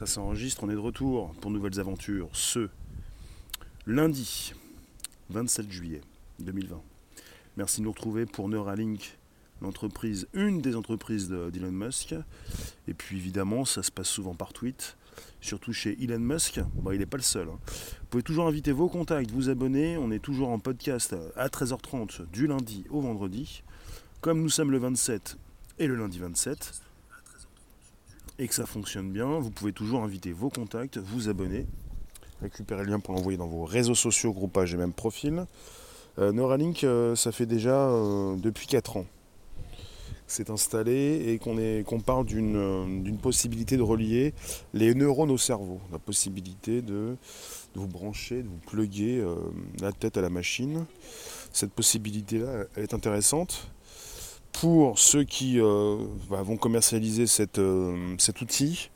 Ça s'enregistre, on est de retour pour nouvelles aventures ce lundi 27 juillet 2020. Merci de nous retrouver pour Neuralink, l'entreprise, une des entreprises d'Elon Musk. Et puis évidemment, ça se passe souvent par tweet, surtout chez Elon Musk. Il n'est pas le seul. hein. Vous pouvez toujours inviter vos contacts, vous abonner. On est toujours en podcast à 13h30 du lundi au vendredi. Comme nous sommes le 27 et le lundi 27 et que ça fonctionne bien, vous pouvez toujours inviter vos contacts, vous abonner, récupérer le lien pour l'envoyer dans vos réseaux sociaux, groupages et même profils. Euh, Neuralink, euh, ça fait déjà euh, depuis 4 ans c'est installé et qu'on qu'on parle d'une possibilité de relier les neurones au cerveau, la possibilité de, de vous brancher, de vous plugger euh, la tête à la machine. Cette possibilité-là, elle est intéressante pour ceux qui euh, bah, vont commercialiser euh, cet outil,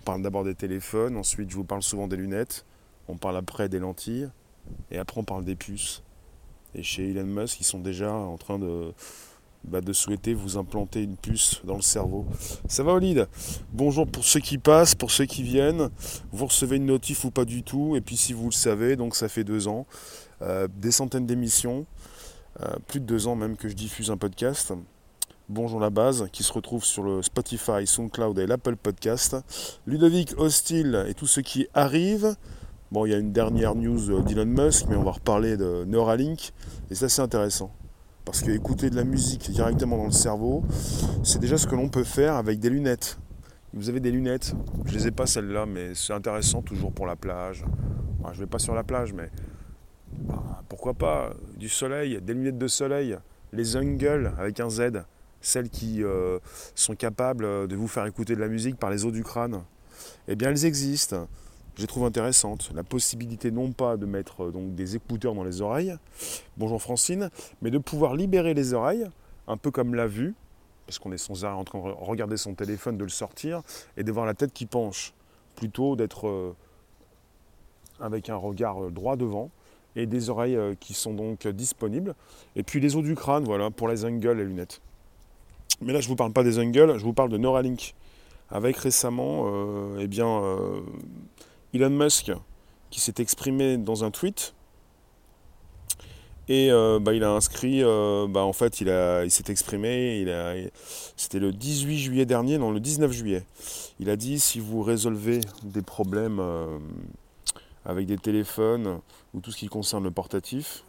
on parle d'abord des téléphones, ensuite je vous parle souvent des lunettes, on parle après des lentilles, et après on parle des puces. Et chez Elon Musk, ils sont déjà en train de, bah, souhaiter vous implanter une puce dans le cerveau. Ça va Olide Bonjour pour ceux qui passent, pour ceux qui viennent. Vous recevez une notif ou pas du tout, et puis si vous le savez, donc ça fait deux ans, euh, des centaines d'émissions. Euh, plus de deux ans même que je diffuse un podcast. Bonjour la base, qui se retrouve sur le Spotify, SoundCloud et l'Apple Podcast. Ludovic Hostile et tous ceux qui arrivent. Bon, il y a une dernière news d'Elon Musk, mais on va reparler de Neuralink. Et ça, c'est intéressant. Parce que écouter de la musique directement dans le cerveau, c'est déjà ce que l'on peut faire avec des lunettes. Vous avez des lunettes, je les ai pas celles-là, mais c'est intéressant toujours pour la plage. Je vais pas sur la plage, mais bah, pourquoi pas du soleil, des lunettes de soleil, les Ungle avec un Z, celles qui euh, sont capables de vous faire écouter de la musique par les os du crâne. Eh bien, elles existent. Je les trouve intéressantes. La possibilité non pas de mettre euh, donc des écouteurs dans les oreilles, bonjour Francine, mais de pouvoir libérer les oreilles, un peu comme la vue, parce qu'on est sans arrêt en train de regarder son téléphone, de le sortir, et de voir la tête qui penche, plutôt d'être euh, avec un regard euh, droit devant et des oreilles euh, qui sont donc disponibles. Et puis les os du crâne, voilà, pour les ungles, les lunettes. Mais là, je ne vous parle pas des ungles, je vous parle de Neuralink. Avec récemment, euh, eh bien, euh, Elon Musk qui s'est exprimé dans un tweet. Et euh, bah, il a inscrit, bah, en fait, il, a- il s'est exprimé, il c'était le 18 juillet dernier, non, le 19 juillet. Il a dit si vous résolvez des problèmes avec des téléphones ou tout ce qui concerne le portatif.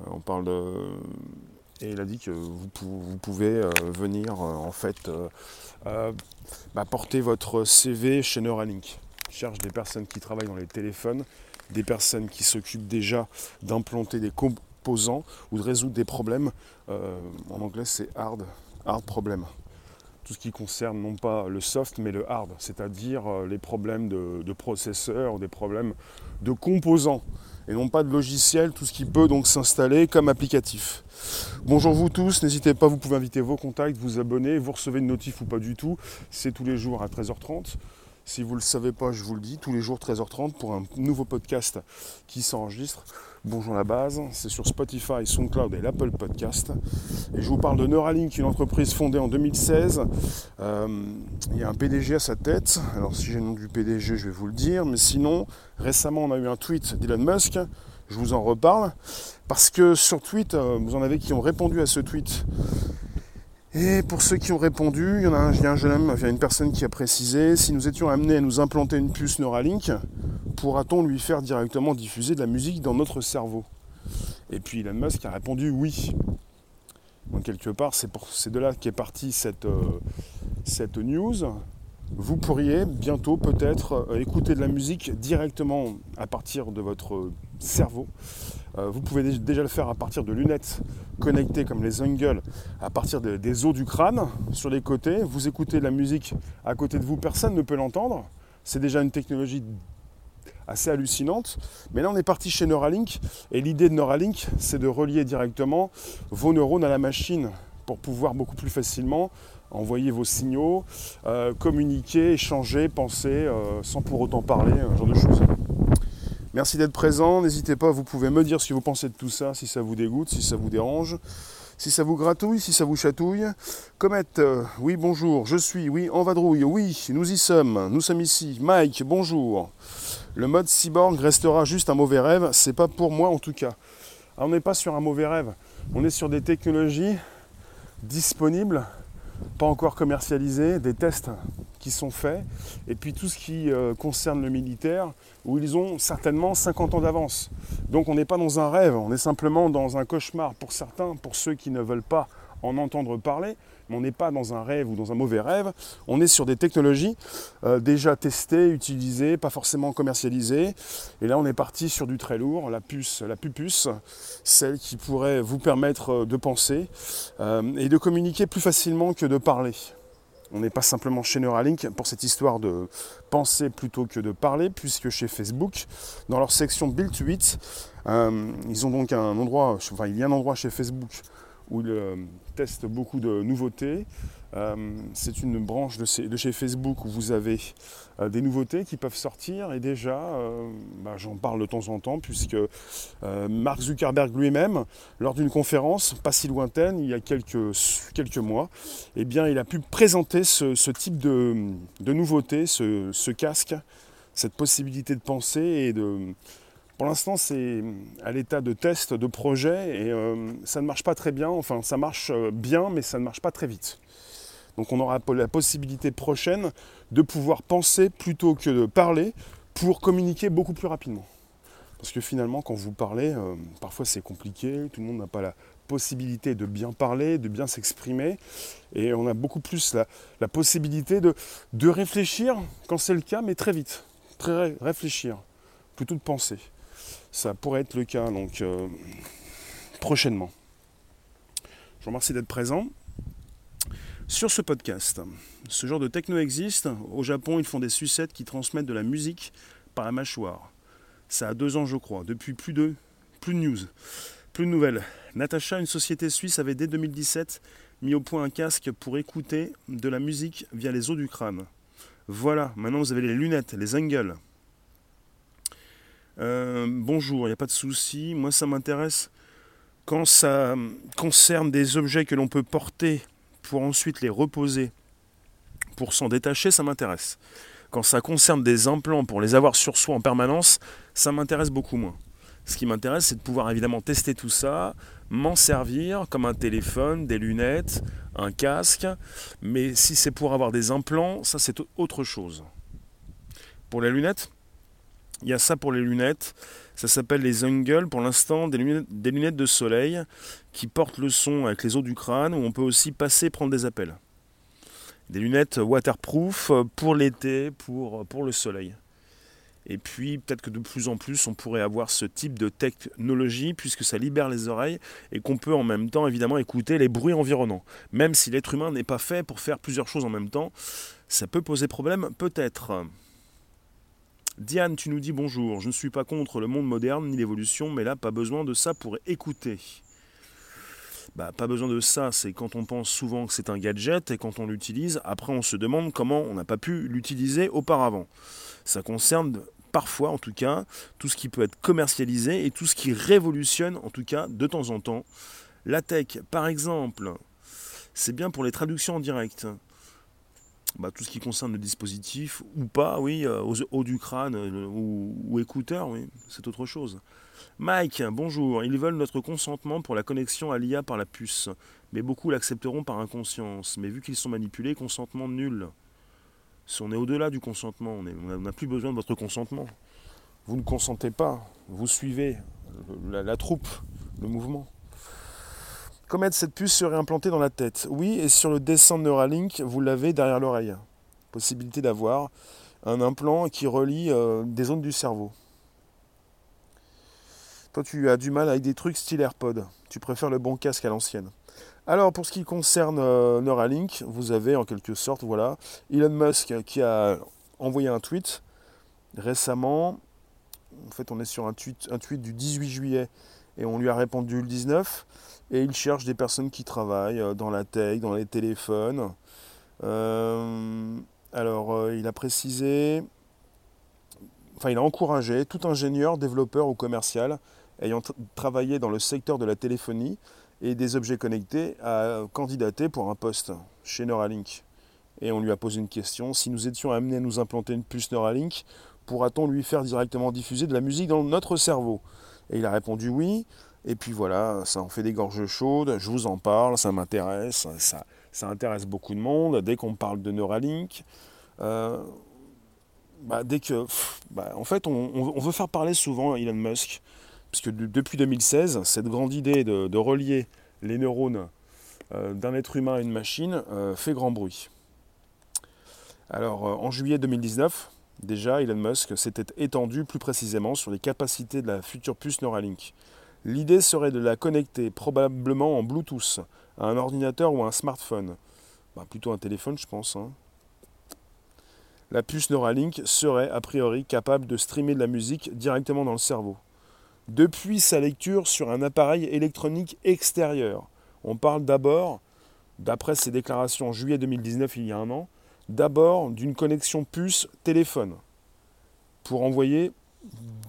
Euh, on parle de. Et il a dit que vous, pou- vous pouvez euh, venir euh, en fait bah, porter votre CV chez Neuralink. Je cherche des personnes qui travaillent dans les téléphones, des personnes qui s'occupent déjà d'implanter des composants ou de résoudre des problèmes. En anglais, c'est hard, hard problem. Tout ce qui concerne non pas le soft mais le hard, c'est-à-dire euh, les problèmes de, processeurs, des problèmes de composants et non pas de logiciels, tout ce qui peut donc s'installer comme applicatif. Bonjour vous tous, n'hésitez pas, vous pouvez inviter vos contacts, vous abonner, vous recevez une notif ou pas du tout, c'est tous les jours à 13h30. Si vous ne le savez pas, je vous le dis, tous les jours 13h30 pour un nouveau podcast qui s'enregistre. Bonjour la base, c'est sur Spotify, SoundCloud et l'Apple Podcast. Et je vous parle de Neuralink, une entreprise fondée en 2016. Euh, il y a un PDG à sa tête. Alors si j'ai le nom du PDG, je vais vous le dire. Mais sinon, récemment, on a eu un tweet d'Elon Musk. Je vous en reparle. Parce que sur tweet, euh, vous en avez qui ont répondu à ce tweet. Et pour ceux qui ont répondu, il y en a un, il y a un jeune homme, il y a une personne qui a précisé si nous étions amenés à nous implanter une puce Neuralink, pourra-t-on lui faire directement diffuser de la musique dans notre cerveau? Et puis Elon Musk a répondu oui. Donc quelque part, c'est de là qu'est partie cette, euh, cette news. Vous pourriez bientôt peut-être euh, écouter de la musique directement à partir de votre cerveau. Euh, vous pouvez dé- déjà le faire à partir de lunettes connectées comme les Ungle, à partir de- des os du crâne sur les côtés. Vous écoutez de la musique à côté de vous, personne ne peut l'entendre. C'est déjà une technologie assez hallucinante. Mais là, on est parti chez Neuralink. Et l'idée de Neuralink, c'est de relier directement vos neurones à la machine pour pouvoir beaucoup plus facilement envoyer vos signaux, euh, communiquer, échanger, penser, euh, sans pour autant parler, un genre de choses. Merci d'être présent. N'hésitez pas, vous pouvez me dire ce que vous pensez de tout ça, si ça vous dégoûte, si ça vous dérange. si ça vous gratouille, si ça vous chatouille. Comète, euh, oui bonjour, je suis, oui, en vadrouille, oui, nous y sommes, nous sommes ici. Mike, bonjour. Le mode cyborg restera juste un mauvais rêve, c'est pas pour moi en tout cas. on n'est pas sur un mauvais rêve, on est sur des technologies disponibles, pas encore commercialisées, des tests qui sont faits, et puis tout ce qui euh, concerne le militaire, où ils ont certainement 50 ans d'avance. Donc on n'est pas dans un rêve, on est simplement dans un cauchemar pour certains, pour ceux qui ne veulent pas en entendre parler, mais on n'est pas dans un rêve ou dans un mauvais rêve, on est sur des technologies euh, déjà testées, utilisées, pas forcément commercialisées, et là on est parti sur du très lourd, la puce, la pupuce, celle qui pourrait vous permettre euh, de penser et de communiquer plus facilement que de parler. On n'est pas simplement chez Neuralink pour cette histoire de penser plutôt que de parler, puisque chez Facebook, dans leur section Build 8, euh, ils ont donc un endroit, enfin il y a un endroit chez Facebook où ils euh, testent beaucoup de nouveautés, c'est une branche de, chez Facebook où vous avez euh, des nouveautés qui peuvent sortir et déjà, euh, bah, j'en parle de temps en temps puisque Mark Zuckerberg lui-même, lors d'une conférence pas si lointaine, il y a quelques, mois, eh bien, il a pu présenter ce, type de, nouveautés, ce, casque, cette possibilité de penser et. Pour l'instant, c'est à l'état de test, de projet, et ça ne marche pas très bien. Enfin, ça marche bien, mais ça ne marche pas très vite. Donc on aura la possibilité prochaine de pouvoir penser plutôt que de parler pour communiquer beaucoup plus rapidement. Parce que finalement, quand vous parlez, euh, parfois c'est compliqué, tout le monde n'a pas la possibilité de bien parler, de bien s'exprimer, et on a beaucoup plus la, possibilité de, réfléchir quand c'est le cas, mais très vite, très réfléchir, plutôt de penser. Ça pourrait être le cas, donc euh, prochainement. Je vous remercie d'être présent sur ce podcast. Ce genre de techno existe. Au Japon, ils font des sucettes qui transmettent de la musique par la mâchoire. Ça a deux ans, je crois. Depuis plus de, plus news, plus de nouvelles. Natacha, une société suisse, avait dès 2017 mis au point un casque pour écouter de la musique via les os du crâne. Voilà, maintenant vous avez les lunettes, les angles. Euh, bonjour, il n'y a pas de souci. Moi, ça m'intéresse quand ça concerne des objets que l'on peut porter pour ensuite les reposer pour s'en détacher, ça m'intéresse. Quand ça concerne des implants pour les avoir sur soi en permanence, ça m'intéresse beaucoup moins. Ce qui m'intéresse, c'est de pouvoir évidemment tester tout ça, m'en servir comme un téléphone, des lunettes, un casque. Mais si c'est pour avoir des implants, ça c'est autre chose. Pour les lunettes, il y a ça pour les lunettes. Ça s'appelle les Ungle pour l'instant, des lunettes, de soleil qui portent le son avec les os du crâne où on peut aussi passer prendre des appels. Des lunettes waterproof pour l'été, pour, pour le soleil. Et puis peut-être que de plus en plus on pourrait avoir ce type de technologie puisque ça libère les oreilles et qu'on peut en même temps évidemment écouter les bruits environnants. Même si l'être humain n'est pas fait pour faire plusieurs choses en même temps, ça peut poser problème peut-être. Diane, tu nous dis bonjour. Je ne suis pas contre le monde moderne ni l'évolution, mais là, pas besoin de ça pour écouter. Bah, pas besoin de ça, c'est quand on pense souvent que c'est un gadget et quand on l'utilise, après on se demande comment on n'a pas pu l'utiliser auparavant. Ça concerne parfois, en tout cas, tout ce qui peut être commercialisé et tout ce qui révolutionne, en tout cas, de temps en temps. La tech, par exemple, c'est bien pour les traductions en direct. Bah, tout ce qui concerne le dispositif ou pas, oui, euh, aux haut du crâne euh, ou, ou écouteurs, oui, c'est autre chose. Mike, bonjour. Ils veulent notre consentement pour la connexion à l'IA par la puce, mais beaucoup l'accepteront par inconscience. Mais vu qu'ils sont manipulés, consentement nul. Si on est au-delà du consentement, on n'a plus besoin de votre consentement. Vous ne consentez pas, vous suivez la troupe, le mouvement. Comment cette puce serait implantée dans la tête Oui, et sur le dessin de Neuralink, vous l'avez derrière l'oreille. Possibilité d'avoir un implant qui relie euh, des zones du cerveau. Toi, tu as du mal avec des trucs style AirPod. Tu préfères le bon casque à l'ancienne. Alors, pour ce qui concerne euh, Neuralink, vous avez en quelque sorte, voilà, Elon Musk qui a envoyé un tweet récemment. En fait, on est sur un tweet, un tweet du 18 juillet et on lui a répondu le 19 et il cherche des personnes qui travaillent euh, dans la tech, dans les téléphones. Euh, alors, euh, il a précisé, enfin, il a encouragé tout ingénieur, développeur ou commercial ayant travaillé dans le secteur de la téléphonie et des objets connectés a candidaté pour un poste chez Neuralink. Et on lui a posé une question, si nous étions amenés à nous implanter une puce Neuralink, pourra-t-on lui faire directement diffuser de la musique dans notre cerveau? Et il a répondu oui. Et puis voilà, ça en fait des gorges chaudes, je vous en parle, ça m'intéresse, ça, ça intéresse beaucoup de monde. Dès qu'on parle de Neuralink, euh, bah, dès que, bah, en fait, on, veut faire parler souvent Elon Musk, puisque depuis 2016, cette grande idée de, relier les neurones euh, d'un être humain à une machine euh, fait grand bruit. Alors, en juillet 2019, déjà, Elon Musk s'était étendu plus précisément sur les capacités de la future puce Neuralink. L'idée serait de la connecter probablement en Bluetooth à un ordinateur ou un smartphone. Bah, plutôt un téléphone, je pense. Hein la puce Neuralink serait a priori capable de streamer de la musique directement dans le cerveau. Depuis sa lecture sur un appareil électronique extérieur, on parle d'abord, d'après ses déclarations en juillet 2019, il y a un an, d'abord d'une connexion puce téléphone pour envoyer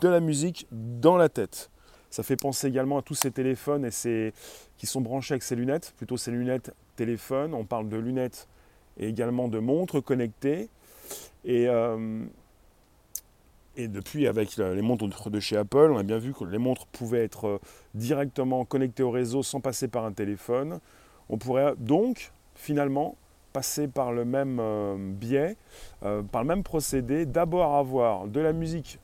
de la musique dans la tête. Ça fait penser également à tous ces téléphones et ces, qui sont branchés avec ces lunettes, plutôt ces lunettes téléphone. On parle de lunettes et également de montres connectées et, euh, depuis, avec les montres de chez Apple, on a bien vu que les montres pouvaient être euh, directement connectées au réseau sans passer par un téléphone. On pourrait donc finalement passer par le même euh, biais, par le même procédé, d'abord avoir de la musique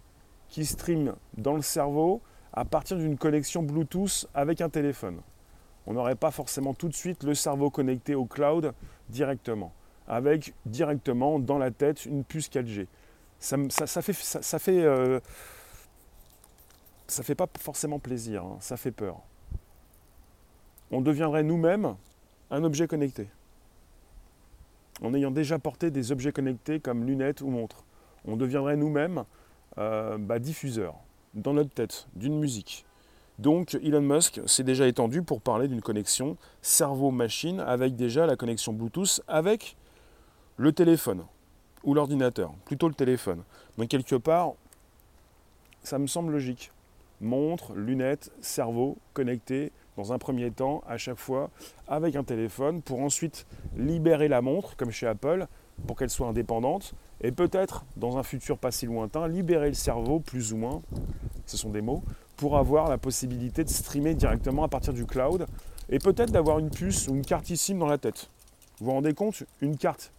qui stream dans le cerveau à partir d'une connexion Bluetooth avec un téléphone. On n'aurait pas forcément tout de suite le cerveau connecté au cloud directement avec directement dans la tête une puce 4G. Ça, fait, ça, fait, euh, ça fait pas forcément plaisir, hein, ça fait peur. On deviendrait nous-mêmes un objet connecté. En ayant déjà porté des objets connectés comme lunettes ou montres, on deviendrait nous-mêmes euh, bah, diffuseurs dans notre tête d'une musique. Donc Elon Musk s'est déjà étendu pour parler d'une connexion cerveau-machine avec déjà la connexion Bluetooth avec le téléphone ou l'ordinateur, plutôt le téléphone. Donc quelque part, ça me semble logique. Montre, lunettes, cerveau connecté dans un premier temps à chaque fois avec un téléphone pour ensuite libérer la montre comme chez Apple pour qu'elle soit indépendante et peut-être dans un futur pas si lointain libérer le cerveau plus ou moins, ce sont des mots, pour avoir la possibilité de streamer directement à partir du cloud et peut-être d'avoir une puce ou une carte eSIM dans la tête. Vous vous rendez compte Une carte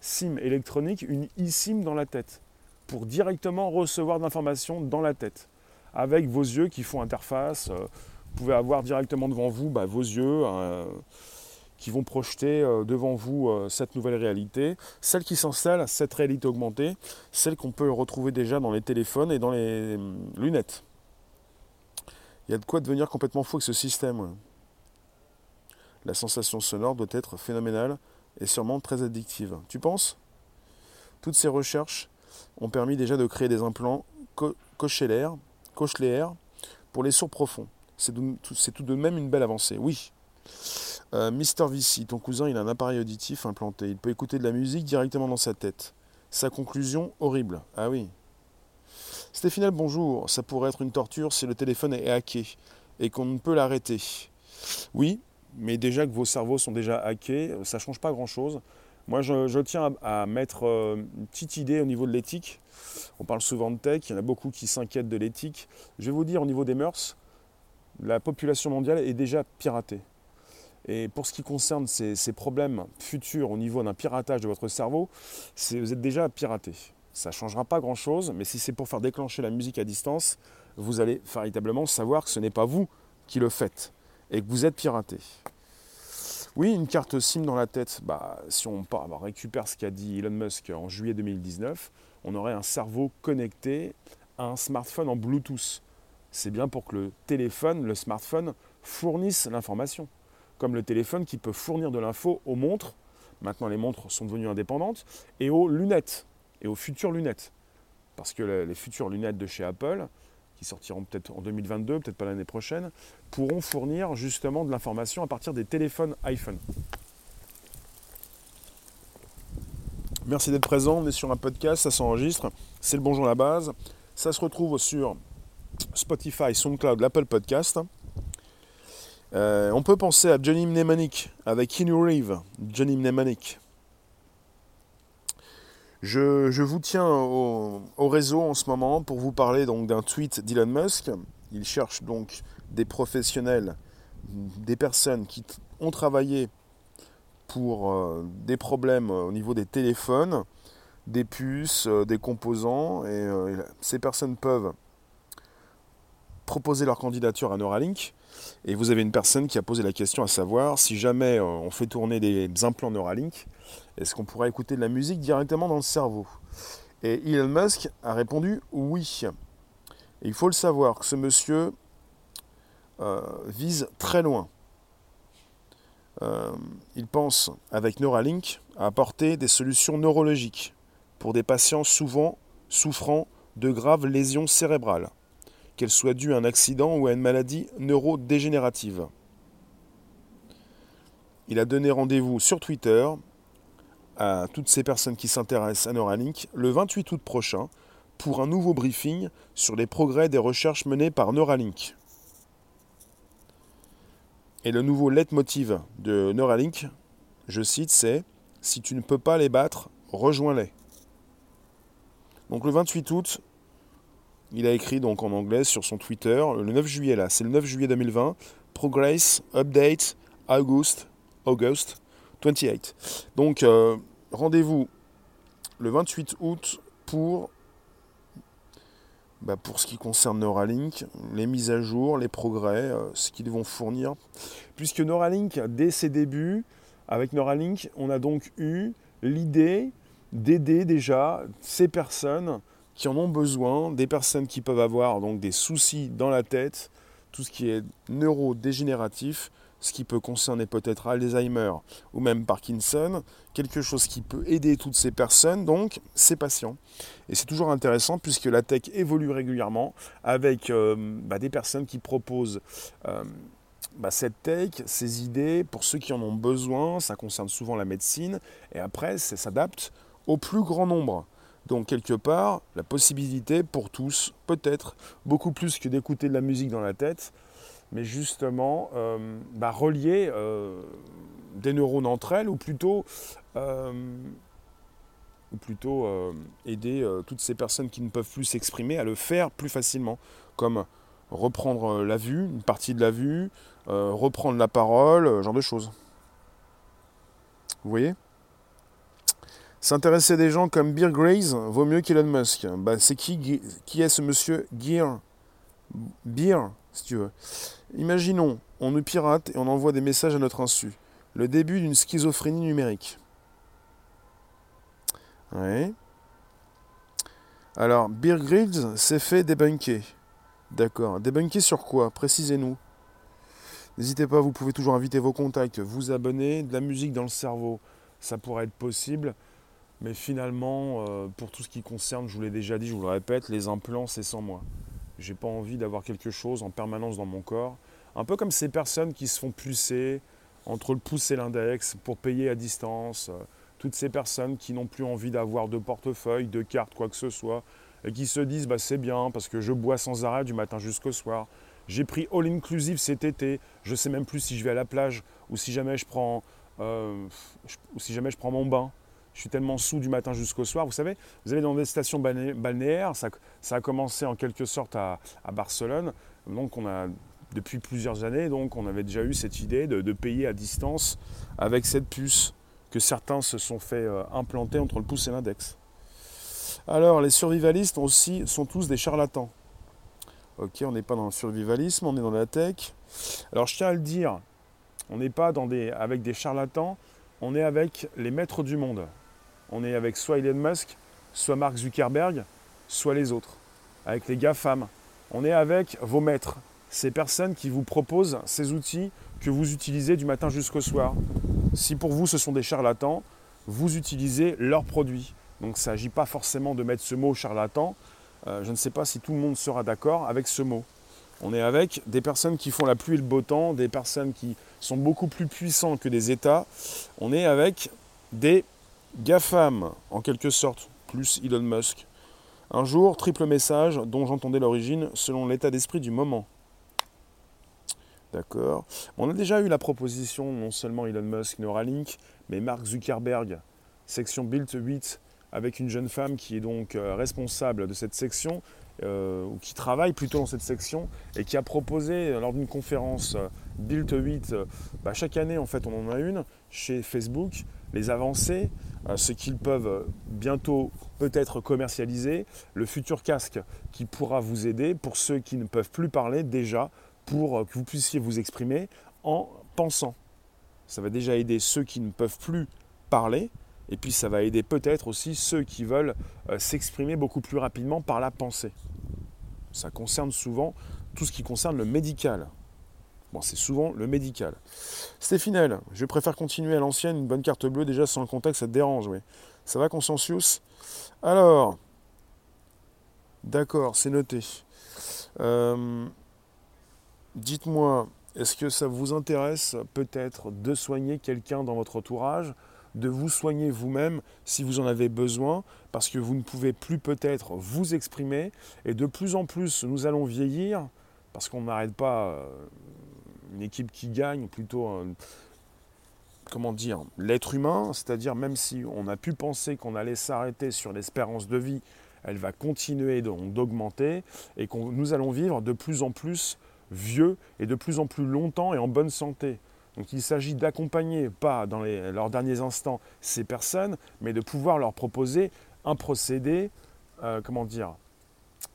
SIM électronique, une eSIM dans la tête, pour directement recevoir de l'information dans la tête, avec vos yeux qui font interface. Euh, vous pouvez avoir directement devant vous bah, vos yeux euh, qui vont projeter euh, devant vous cette nouvelle réalité, celle qui s'installe, cette réalité augmentée, celle qu'on peut retrouver déjà dans les téléphones et dans les lunettes. Il y a de quoi devenir complètement fou avec ce système. La sensation sonore doit être phénoménale est sûrement très addictive. Tu penses? Toutes ces recherches ont permis déjà de créer des implants cochléaires, pour les sourds profonds. C'est tout de même une belle avancée, oui. Euh, Mister Vici, ton cousin, il a un appareil auditif implanté. Il peut écouter de la musique directement dans sa tête. Sa conclusion, horrible. Ah oui. Stéphane, bonjour. Ça pourrait être une torture si le téléphone est hacké et qu'on ne peut l'arrêter. Oui, mais déjà que vos cerveaux sont déjà hackés, ça ne change pas grand-chose. Moi, je, tiens à, mettre euh, une petite idée au niveau de l'éthique. On parle souvent de tech, il y en a beaucoup qui s'inquiètent de l'éthique. Je vais vous dire, au niveau des mœurs, la population mondiale est déjà piratée. Et pour ce qui concerne ces, problèmes futurs au niveau d'un piratage de votre cerveau, vous êtes déjà piraté. Ça ne changera pas grand-chose, mais si c'est pour faire déclencher la musique à distance, vous allez véritablement savoir que ce n'est pas vous qui le faites et que vous êtes piraté. Oui, une carte SIM dans la tête, bah, si on, bah, récupère ce qu'a dit Elon Musk en juillet 2019, on aurait un cerveau connecté à un smartphone en Bluetooth. C'est bien pour que le téléphone, le smartphone, fournisse l'information. Comme le téléphone qui peut fournir de l'info aux montres, maintenant les montres sont devenues indépendantes, et aux lunettes, et aux futures lunettes. Parce que les futures lunettes de chez Apple, qui sortiront peut-être en 2022, peut-être pas l'année prochaine, pourront fournir justement de l'information à partir des téléphones iPhone. Merci d'être présent, on est sur un podcast, ça s'enregistre, c'est le bonjour à la base. Ça se retrouve sur Spotify, SoundCloud, l'Apple Podcast. Euh, on peut penser à Johnny Mnemonic avec Keanu Reeves. Johnny Mnemonic. Je, vous tiens au, réseau en ce moment pour vous parler donc d'un tweet d'Elon Musk. Il cherche donc des professionnels, des personnes qui ont travaillé pour euh, des problèmes au niveau des téléphones, des puces, euh, des composants. Et ces personnes peuvent proposer leur candidature à Neuralink. Et vous avez une personne qui a posé la question à savoir si jamais euh, on fait tourner des implants Neuralink, est-ce qu'on pourrait écouter de la musique directement dans le cerveau? Et Elon Musk a répondu oui. Et il faut le savoir que ce monsieur euh, vise très loin. Euh, il pense, avec Neuralink, à apporter des solutions neurologiques pour des patients souvent souffrant de graves lésions cérébrales qu'elle soit due à un accident ou à une maladie neurodégénérative. Il a donné rendez-vous sur Twitter à toutes ces personnes qui s'intéressent à Neuralink le 28 août prochain pour un nouveau briefing sur les progrès des recherches menées par Neuralink. Et le nouveau leitmotiv de Neuralink, je cite, c'est Si tu ne peux pas les battre, rejoins-les. Donc le 28 août, il a écrit donc en anglais sur son Twitter le 9 juillet là, c'est le 9 juillet 2020, Progress Update August August 28. Donc euh, rendez-vous le 28 août pour bah, pour ce qui concerne Neuralink, les mises à jour, les progrès, euh, ce qu'ils vont fournir. Puisque Neuralink, dès ses débuts, avec Neuralink, on a donc eu l'idée d'aider déjà ces personnes qui en ont besoin, des personnes qui peuvent avoir donc des soucis dans la tête, tout ce qui est neurodégénératif, ce qui peut concerner peut-être Alzheimer ou même Parkinson, quelque chose qui peut aider toutes ces personnes, donc ces patients. Et c'est toujours intéressant puisque la tech évolue régulièrement avec euh, bah, des personnes qui proposent euh, bah, cette tech, ces idées, pour ceux qui en ont besoin, ça concerne souvent la médecine, et après, ça s'adapte au plus grand nombre. Donc quelque part, la possibilité pour tous, peut-être, beaucoup plus que d'écouter de la musique dans la tête, mais justement euh, bah, relier euh, des neurones entre elles, ou plutôt, euh, aider toutes ces personnes qui ne peuvent plus s'exprimer à le faire plus facilement, comme reprendre la vue, une partie de la vue, reprendre la parole, genre de choses. Vous voyez? S'intéresser des gens comme Beer Grays vaut mieux qu'Elon Musk. Bah, c'est qui, qui est ce monsieur Gear Beer, si tu veux. Imaginons, on nous pirate et on envoie des messages à notre insu. Le début d'une schizophrénie numérique. Ouais. Alors, Beer Grylls s'est fait débunker. D'accord. Débunker sur quoi? Précisez-nous. N'hésitez pas, vous pouvez toujours inviter vos contacts, vous abonner, de la musique dans le cerveau. Ça pourrait être possible. Mais finalement, euh, pour tout ce qui concerne, je vous l'ai déjà dit, je vous le répète, les implants, c'est sans moi. J'ai pas envie d'avoir quelque chose en permanence dans mon corps. Un peu comme ces personnes qui se font pulser entre le pouce et l'index pour payer à distance. Euh, toutes ces personnes qui n'ont plus envie d'avoir de portefeuille, de cartes, quoi que ce soit, et qui se disent bah, c'est bien parce que je bois sans arrêt du matin jusqu'au soir. J'ai pris all inclusive cet été. Je sais même plus si je vais à la plage ou si jamais je prends, euh, ou si jamais je prends mon bain je suis tellement sous du matin jusqu'au soir. Vous savez, vous allez dans des stations balnéaires, ça, a commencé en quelque sorte à, Barcelone. Donc on a depuis plusieurs années, donc on avait déjà eu cette idée de, payer à distance avec cette puce que certains se sont fait euh, implanter entre le pouce et l'index. Alors les survivalistes aussi sont tous des charlatans. Ok, on n'est pas dans le survivalisme, on est dans la tech. Alors je tiens à le dire, on n'est pas avec des charlatans, on est avec les maîtres du monde on est avec soit Elon Musk, soit Mark Zuckerberg, soit les autres. Avec les GAFAM. On est avec vos maîtres, ces personnes qui vous proposent ces outils que vous utilisez du matin jusqu'au soir. Si pour vous ce sont des charlatans, vous utilisez leurs produits. Donc il ne s'agit pas forcément de mettre ce mot charlatan. Euh, je ne sais pas si tout le monde sera d'accord avec ce mot. On est avec des personnes qui font la pluie et le beau temps, des personnes qui sont beaucoup plus puissants que des États. On est avec des GAFAM, en quelque sorte, plus Elon Musk. Un jour, triple message dont j'entendais l'origine selon l'état d'esprit du moment. D'accord. On a déjà eu la proposition, non seulement Elon Musk, Neuralink, mais Mark Zuckerberg, section Build 8, avec une jeune femme qui est donc euh, responsable de cette section, euh, ou qui travaille plutôt dans cette section, et qui a proposé lors d'une conférence euh, Build 8, bah, chaque année en fait on en a une, chez Facebook, les avancées, ce qu'ils peuvent bientôt peut-être commercialiser, le futur casque qui pourra vous aider pour ceux qui ne peuvent plus parler déjà, pour que vous puissiez vous exprimer en pensant. Ça va déjà aider ceux qui ne peuvent plus parler, et puis ça va aider peut-être aussi ceux qui veulent euh, s'exprimer beaucoup plus rapidement par la pensée. Ça concerne souvent tout ce qui concerne le médical. C'est souvent le médical. Stéphinel, je préfère continuer à l'ancienne, une bonne carte bleue, déjà sans le contexte, ça te dérange, oui. Ça va, Consensus Alors, d'accord, c'est noté. Euh, dites-moi, est-ce que ça vous intéresse peut-être de soigner quelqu'un dans votre entourage de vous soigner vous-même si vous en avez besoin, parce que vous ne pouvez plus peut-être vous exprimer. Et de plus en plus, nous allons vieillir, parce qu'on n'arrête pas euh, une équipe qui gagne, plutôt, comment dire, l'être humain, c'est-à-dire même si on a pu penser qu'on allait s'arrêter sur l'espérance de vie, elle va continuer d'augmenter et que nous allons vivre de plus en plus vieux et de plus en plus longtemps et en bonne santé. Donc il s'agit d'accompagner, pas dans leurs derniers instants, ces personnes, mais de pouvoir leur proposer un procédé, euh, comment dire,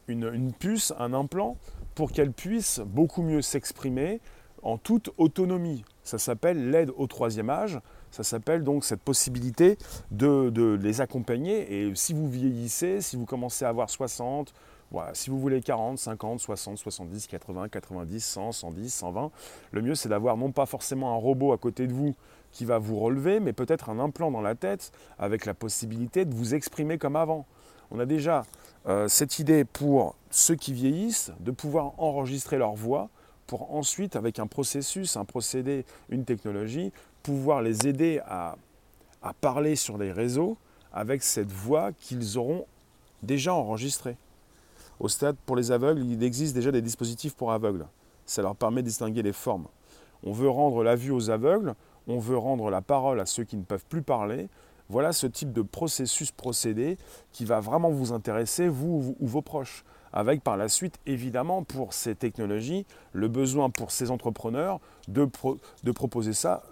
une, puce, un implant, pour qu'elles puissent beaucoup mieux s'exprimer en toute autonomie. Ça s'appelle l'aide au troisième âge. Ça s'appelle donc cette possibilité de, les accompagner. Et si vous vieillissez, si vous commencez à avoir 60, voilà, si vous voulez 40, 50, 60, 70, 80, 90, 100, 110, 120, le mieux c'est d'avoir non pas forcément un robot à côté de vous qui va vous relever, mais peut-être un implant dans la tête avec la possibilité de vous exprimer comme avant. On a déjà euh, cette idée pour ceux qui vieillissent de pouvoir enregistrer leur voix pour ensuite, avec un processus, un procédé, une technologie, pouvoir les aider à parler sur les réseaux avec cette voix qu'ils auront déjà enregistrée. Au stade, pour les aveugles, il existe déjà des dispositifs pour aveugles. Ça leur permet de distinguer les formes. On veut rendre la vue aux aveugles, on veut rendre la parole à ceux qui ne peuvent plus parler. Voilà ce type de processus procédé qui va vraiment vous intéresser, vous ou vos proches. Avec par la suite, évidemment, pour ces technologies, le besoin pour ces entrepreneurs de, proposer ça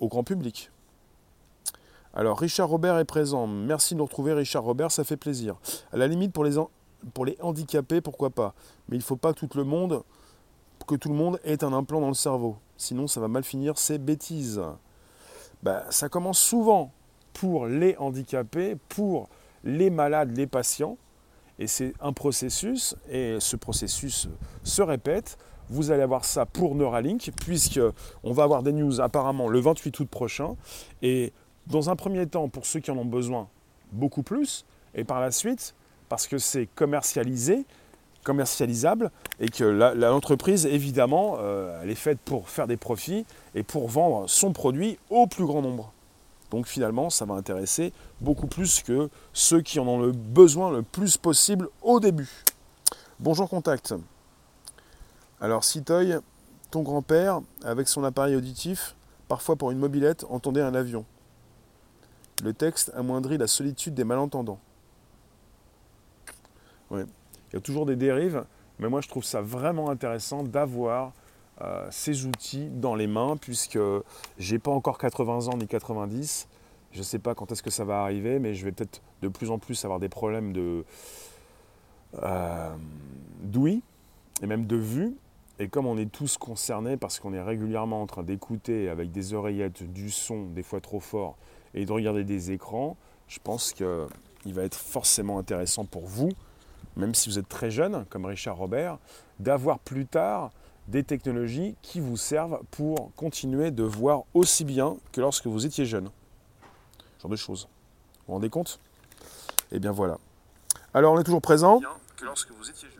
au grand public. Alors, Richard Robert est présent. Merci de nous retrouver, Richard Robert, ça fait plaisir. À la limite, pour les, handicapés, pourquoi pas? Mais il ne faut pas que tout le monde, ait un implant dans le cerveau. Sinon, ça va mal finir, c'est bêtises. Bah, ça commence souvent pour les handicapés, pour les malades, les patients. Et c'est un processus, et ce processus se répète. Vous allez avoir ça pour Neuralink, puisqu'on va avoir des news apparemment le 28 août prochain. Et dans un premier temps, pour ceux qui en ont besoin, beaucoup plus. Et par la suite, parce que c'est commercialisé, commercialisable et que l'entreprise, évidemment, euh, elle est faite pour faire des profits et pour vendre son produit au plus grand nombre. Donc finalement, ça va intéresser beaucoup plus que ceux qui en ont le besoin le plus possible au début. Bonjour Contact. Alors Citoy, ton grand-père, avec son appareil auditif, parfois pour une mobilette, entendait un avion. Le texte amoindrit la solitude des malentendants. Il y a toujours des dérives, mais moi je trouve ça vraiment intéressant d'avoir euh, ces outils dans les mains, puisque j'ai pas encore 80 ans ni 90. Je ne sais pas quand est-ce que ça va arriver, mais je vais peut-être de plus en plus avoir des problèmes de euh, d'ouïe et même de vue. Et comme on est tous concernés parce qu'on est régulièrement en train d'écouter avec des oreillettes du son, des fois trop fort, et de regarder des écrans, je pense qu'il va être forcément intéressant pour vous même si vous êtes très jeune, comme Richard Robert, d'avoir plus tard des technologies qui vous servent pour continuer de voir aussi bien que lorsque vous étiez jeune. Ce genre de choses. Vous vous rendez compte? Eh bien voilà. Alors on est toujours présent?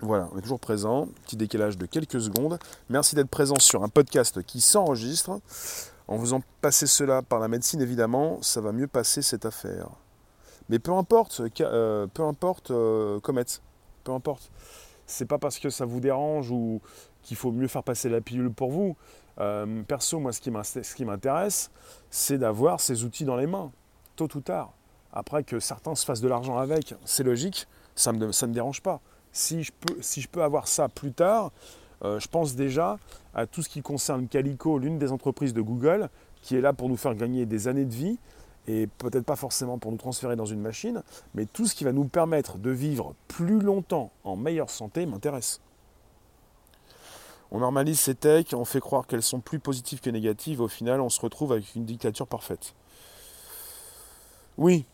Voilà, on est toujours présent. Petit décalage de quelques secondes. Merci d'être présent sur un podcast qui s'enregistre. En faisant passer cela par la médecine, évidemment, ça va mieux passer cette affaire. Mais peu importe, euh, peu importe, euh, Comet peu importe. C'est pas parce que ça vous dérange ou qu'il faut mieux faire passer la pilule pour vous. Euh, perso, moi, ce qui m'intéresse, c'est d'avoir ces outils dans les mains, tôt ou tard. Après que certains se fassent de l'argent avec, c'est logique, ça ne me, dérange pas. Si je, peux, avoir ça plus tard, euh, je pense déjà à tout ce qui concerne Calico, l'une des entreprises de Google, qui est là pour nous faire gagner des années de vie, et peut-être pas forcément pour nous transférer dans une machine, mais tout ce qui va nous permettre de vivre plus longtemps en meilleure santé m'intéresse. On normalise ces techs, on fait croire qu'elles sont plus positives que négatives, au final on se retrouve avec une dictature parfaite. Oui,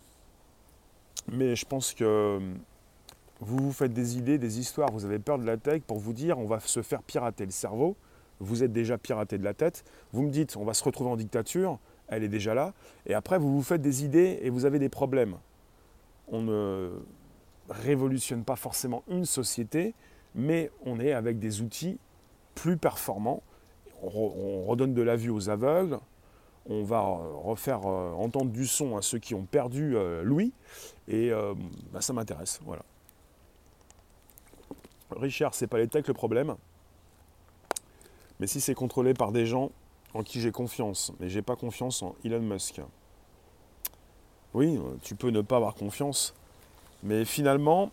mais je pense que vous vous faites des idées, des histoires, vous avez peur de la tech pour vous dire on va se faire pirater le cerveau, vous êtes déjà piraté de la tête, vous me dites on va se retrouver en dictature, elle est déjà là, et après vous vous faites des idées et vous avez des problèmes. On ne révolutionne pas forcément une société, mais on est avec des outils plus performants. On redonne de la vue aux aveugles, on va refaire euh, entendre du son à ceux qui ont perdu euh, l'ouïe, et euh, bah, ça m'intéresse. Voilà. Richard, c'est pas les techs le problème. Mais si c'est contrôlé par des gens en qui j'ai confiance, mais j'ai pas confiance en Elon Musk. Oui, tu peux ne pas avoir confiance, mais finalement,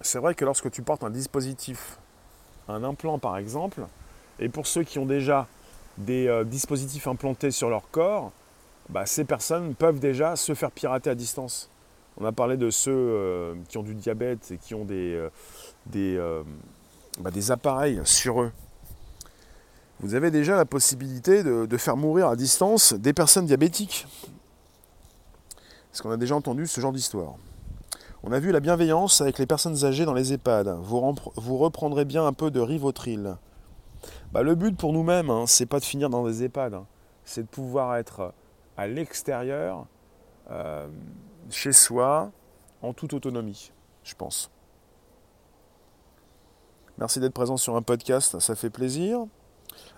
c'est vrai que lorsque tu portes un dispositif, un implant par exemple, et pour ceux qui ont déjà des euh, dispositifs implantés sur leur corps, bah, ces personnes peuvent déjà se faire pirater à distance. On a parlé de ceux euh, qui ont du diabète et qui ont des, euh, bah, des appareils sur eux vous avez déjà la possibilité de, faire mourir à distance des personnes diabétiques. Est-ce qu'on a déjà entendu ce genre d'histoire? On a vu la bienveillance avec les personnes âgées dans les EHPAD. Vous, reprendrez bien un peu de rivotril. Bah, le but pour nous-mêmes, hein, c'est pas de finir dans des EHPAD, hein. c'est de pouvoir être à l'extérieur, euh, chez soi, en toute autonomie, je pense. Merci d'être présent sur un podcast, ça fait plaisir.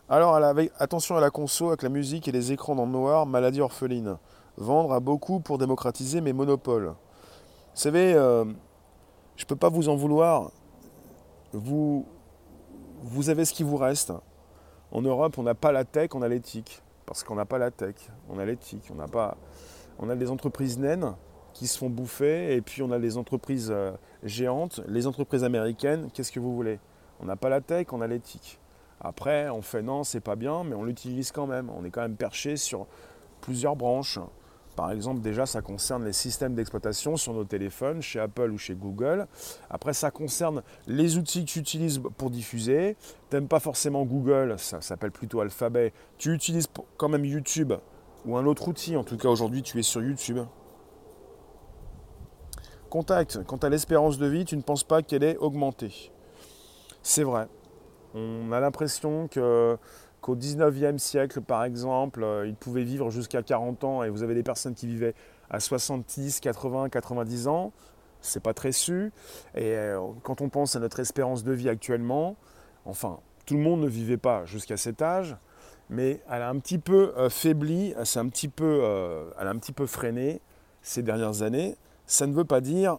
Alors, attention à la conso avec la musique et les écrans dans le noir, maladie orpheline. Vendre à beaucoup pour démocratiser mes monopoles. Vous savez, euh, je ne peux pas vous en vouloir. Vous, avez ce qui vous reste. En Europe, on n'a pas la tech, on a l'éthique. Parce qu'on n'a pas la tech, on a l'éthique. On, a pas, on des entreprises naines qui se font bouffer, et puis on a des entreprises euh, géantes, les entreprises américaines, qu'est-ce que vous voulez? On n'a pas la tech, on a l'éthique. Après, on fait non, c'est pas bien, mais on l'utilise quand même. On est quand même perché sur plusieurs branches. Par exemple, déjà, ça concerne les systèmes d'exploitation sur nos téléphones, chez Apple ou chez Google. Après, ça concerne les outils que tu utilises pour diffuser. Tu n'aimes pas forcément Google, ça s'appelle plutôt Alphabet. Tu utilises quand même YouTube ou un autre outil. En tout cas, aujourd'hui, tu es sur YouTube. Contact. Quant à l'espérance de vie, tu ne penses pas qu'elle est augmentée. C'est vrai. On a l'impression que qu'au 19e siècle, par exemple, euh, ils pouvaient vivre jusqu'à 40 ans et vous avez des personnes qui vivaient à 70, 80, 90 ans. C'est pas très su. Et euh, quand on pense à notre espérance de vie actuellement, enfin, tout le monde ne vivait pas jusqu'à cet âge, mais elle a un petit peu euh, faibli, peu, elle a un petit peu freiné ces dernières années. Ça ne veut pas dire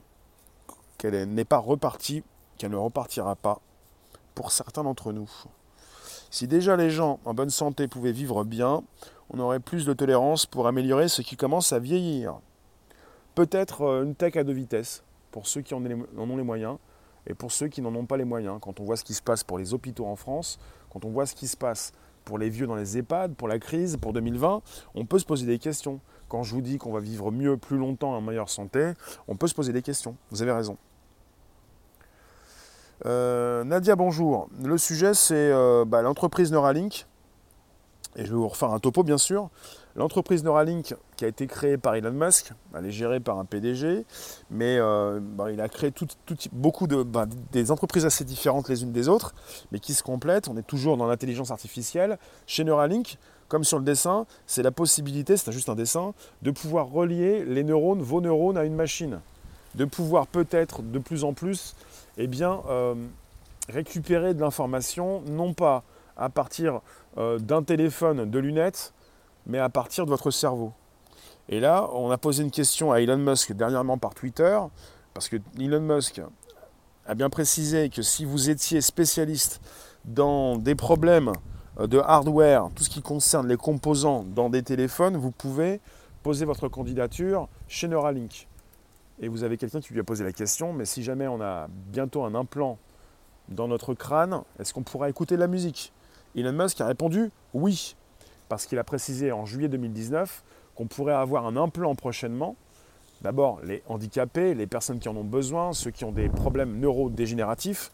qu'elle n'est pas repartie, qu'elle ne repartira pas pour certains d'entre nous. Si déjà les gens en bonne santé pouvaient vivre bien, on aurait plus de tolérance pour améliorer ceux qui commencent à vieillir. Peut-être euh, une tech à deux vitesses, pour ceux qui en ont les moyens, et pour ceux qui n'en ont pas les moyens. Quand on voit ce qui se passe pour les hôpitaux en France, quand on voit ce qui se passe pour les vieux dans les EHPAD, pour la crise, pour 2020, on peut se poser des questions. Quand je vous dis qu'on va vivre mieux, plus longtemps, en meilleure santé, on peut se poser des questions. Vous avez raison. Euh, Nadia, bonjour. Le sujet, c'est euh, bah, l'entreprise Neuralink. Et je vais vous refaire un topo, bien sûr. L'entreprise Neuralink, qui a été créée par Elon Musk, elle est gérée par un PDG, mais euh, bah, il a créé beaucoup de, bah, des entreprises assez différentes les unes des autres, mais qui se complètent. On est toujours dans l'intelligence artificielle. Chez Neuralink, comme sur le dessin, c'est la possibilité, c'est juste un dessin, de pouvoir relier les neurones, vos neurones, à une machine. De pouvoir peut-être de plus en plus eh bien, euh, récupérer de l'information, non pas à partir euh, d'un téléphone, de lunettes, mais à partir de votre cerveau. Et là, on a posé une question à Elon Musk dernièrement par Twitter, parce que Elon Musk a bien précisé que si vous étiez spécialiste dans des problèmes euh, de hardware, tout ce qui concerne les composants dans des téléphones, vous pouvez poser votre candidature chez Neuralink. Et vous avez quelqu'un qui lui a posé la question, mais si jamais on a bientôt un implant dans notre crâne, est-ce qu'on pourra écouter de la musique? Elon Musk a répondu oui, parce qu'il a précisé en juillet 2019 qu'on pourrait avoir un implant prochainement. D'abord, les handicapés, les personnes qui en ont besoin, ceux qui ont des problèmes neurodégénératifs,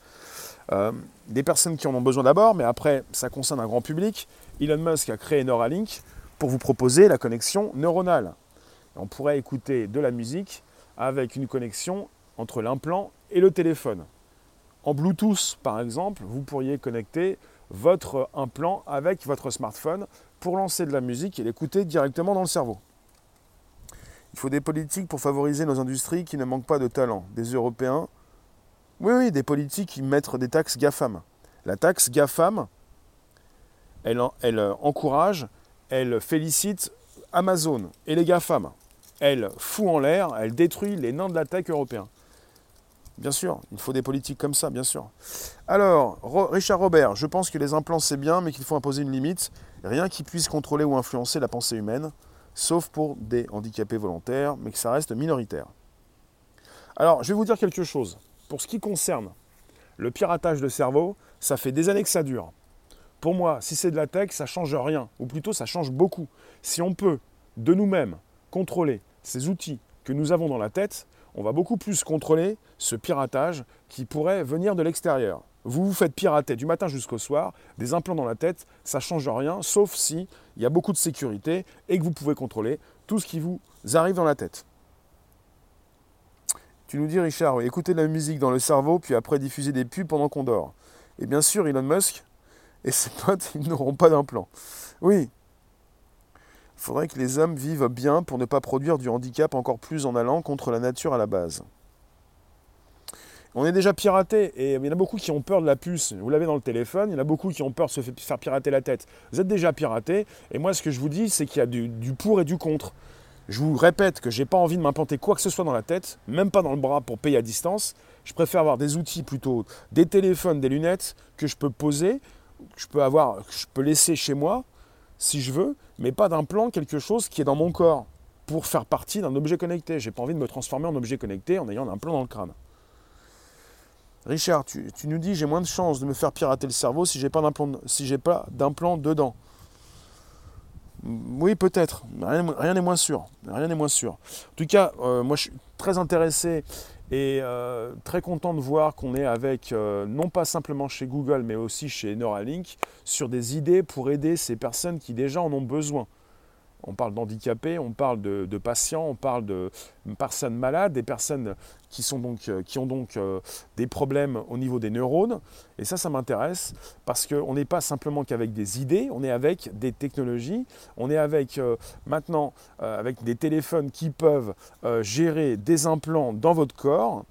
euh, des personnes qui en ont besoin d'abord, mais après, ça concerne un grand public. Elon Musk a créé Neuralink pour vous proposer la connexion neuronale. On pourrait écouter de la musique avec une connexion entre l'implant et le téléphone. En Bluetooth, par exemple, vous pourriez connecter votre implant avec votre smartphone pour lancer de la musique et l'écouter directement dans le cerveau. Il faut des politiques pour favoriser nos industries qui ne manquent pas de talent. Des Européens, oui, oui, des politiques qui mettent des taxes GAFAM. La taxe GAFAM, elle, elle encourage, elle félicite Amazon et les GAFAM. Elle fout en l'air, elle détruit les nains de la tech européens. Bien sûr, il faut des politiques comme ça, bien sûr. Alors, Richard Robert, je pense que les implants c'est bien, mais qu'il faut imposer une limite. Rien qui puisse contrôler ou influencer la pensée humaine, sauf pour des handicapés volontaires, mais que ça reste minoritaire. Alors, je vais vous dire quelque chose. Pour ce qui concerne le piratage de cerveau, ça fait des années que ça dure. Pour moi, si c'est de la tech, ça change rien, ou plutôt ça change beaucoup. Si on peut, de nous-mêmes, contrôler ces outils que nous avons dans la tête, on va beaucoup plus contrôler ce piratage qui pourrait venir de l'extérieur. Vous vous faites pirater du matin jusqu'au soir, des implants dans la tête, ça ne change rien, sauf si il y a beaucoup de sécurité et que vous pouvez contrôler tout ce qui vous arrive dans la tête. Tu nous dis, Richard, écouter de la musique dans le cerveau, puis après diffuser des pubs pendant qu'on dort. Et bien sûr, Elon Musk et ses potes, ils n'auront pas d'implant. Oui, il faudrait que les hommes vivent bien pour ne pas produire du handicap encore plus en allant contre la nature à la base. On est déjà piraté et il y en a beaucoup qui ont peur de la puce. Vous l'avez dans le téléphone, il y en a beaucoup qui ont peur de se faire pirater la tête. Vous êtes déjà piraté et moi ce que je vous dis c'est qu'il y a du, pour et du contre. Je vous répète que je n'ai pas envie de m'implanter quoi que ce soit dans la tête, même pas dans le bras pour payer à distance. Je préfère avoir des outils plutôt, des téléphones, des lunettes que je peux poser, que je peux avoir, que je peux laisser chez moi si je veux, mais pas d'implant, quelque chose qui est dans mon corps pour faire partie d'un objet connecté. J'ai pas envie de me transformer en objet connecté en ayant un implant dans le crâne. Richard, tu, nous dis j'ai moins de chances de me faire pirater le cerveau si j'ai pas d'implant si pas d'implant dedans. Oui, peut-être. Rien n'est moins sûr. Rien n'est moins sûr. En tout cas, euh, moi je suis très intéressé et euh, très content de voir qu'on est avec, euh, non pas simplement chez Google, mais aussi chez Neuralink, sur des idées pour aider ces personnes qui déjà en ont besoin. On parle d'handicapés, on parle de, patients, on parle de personnes malades, des personnes qui, euh, ont donc euh, des problèmes au niveau des neurones. Et ça, ça m'intéresse parce qu'on n'est pas simplement qu'avec des idées, on est avec des technologies, on est avec euh, maintenant avec des téléphones qui peuvent gérer des implants dans votre corps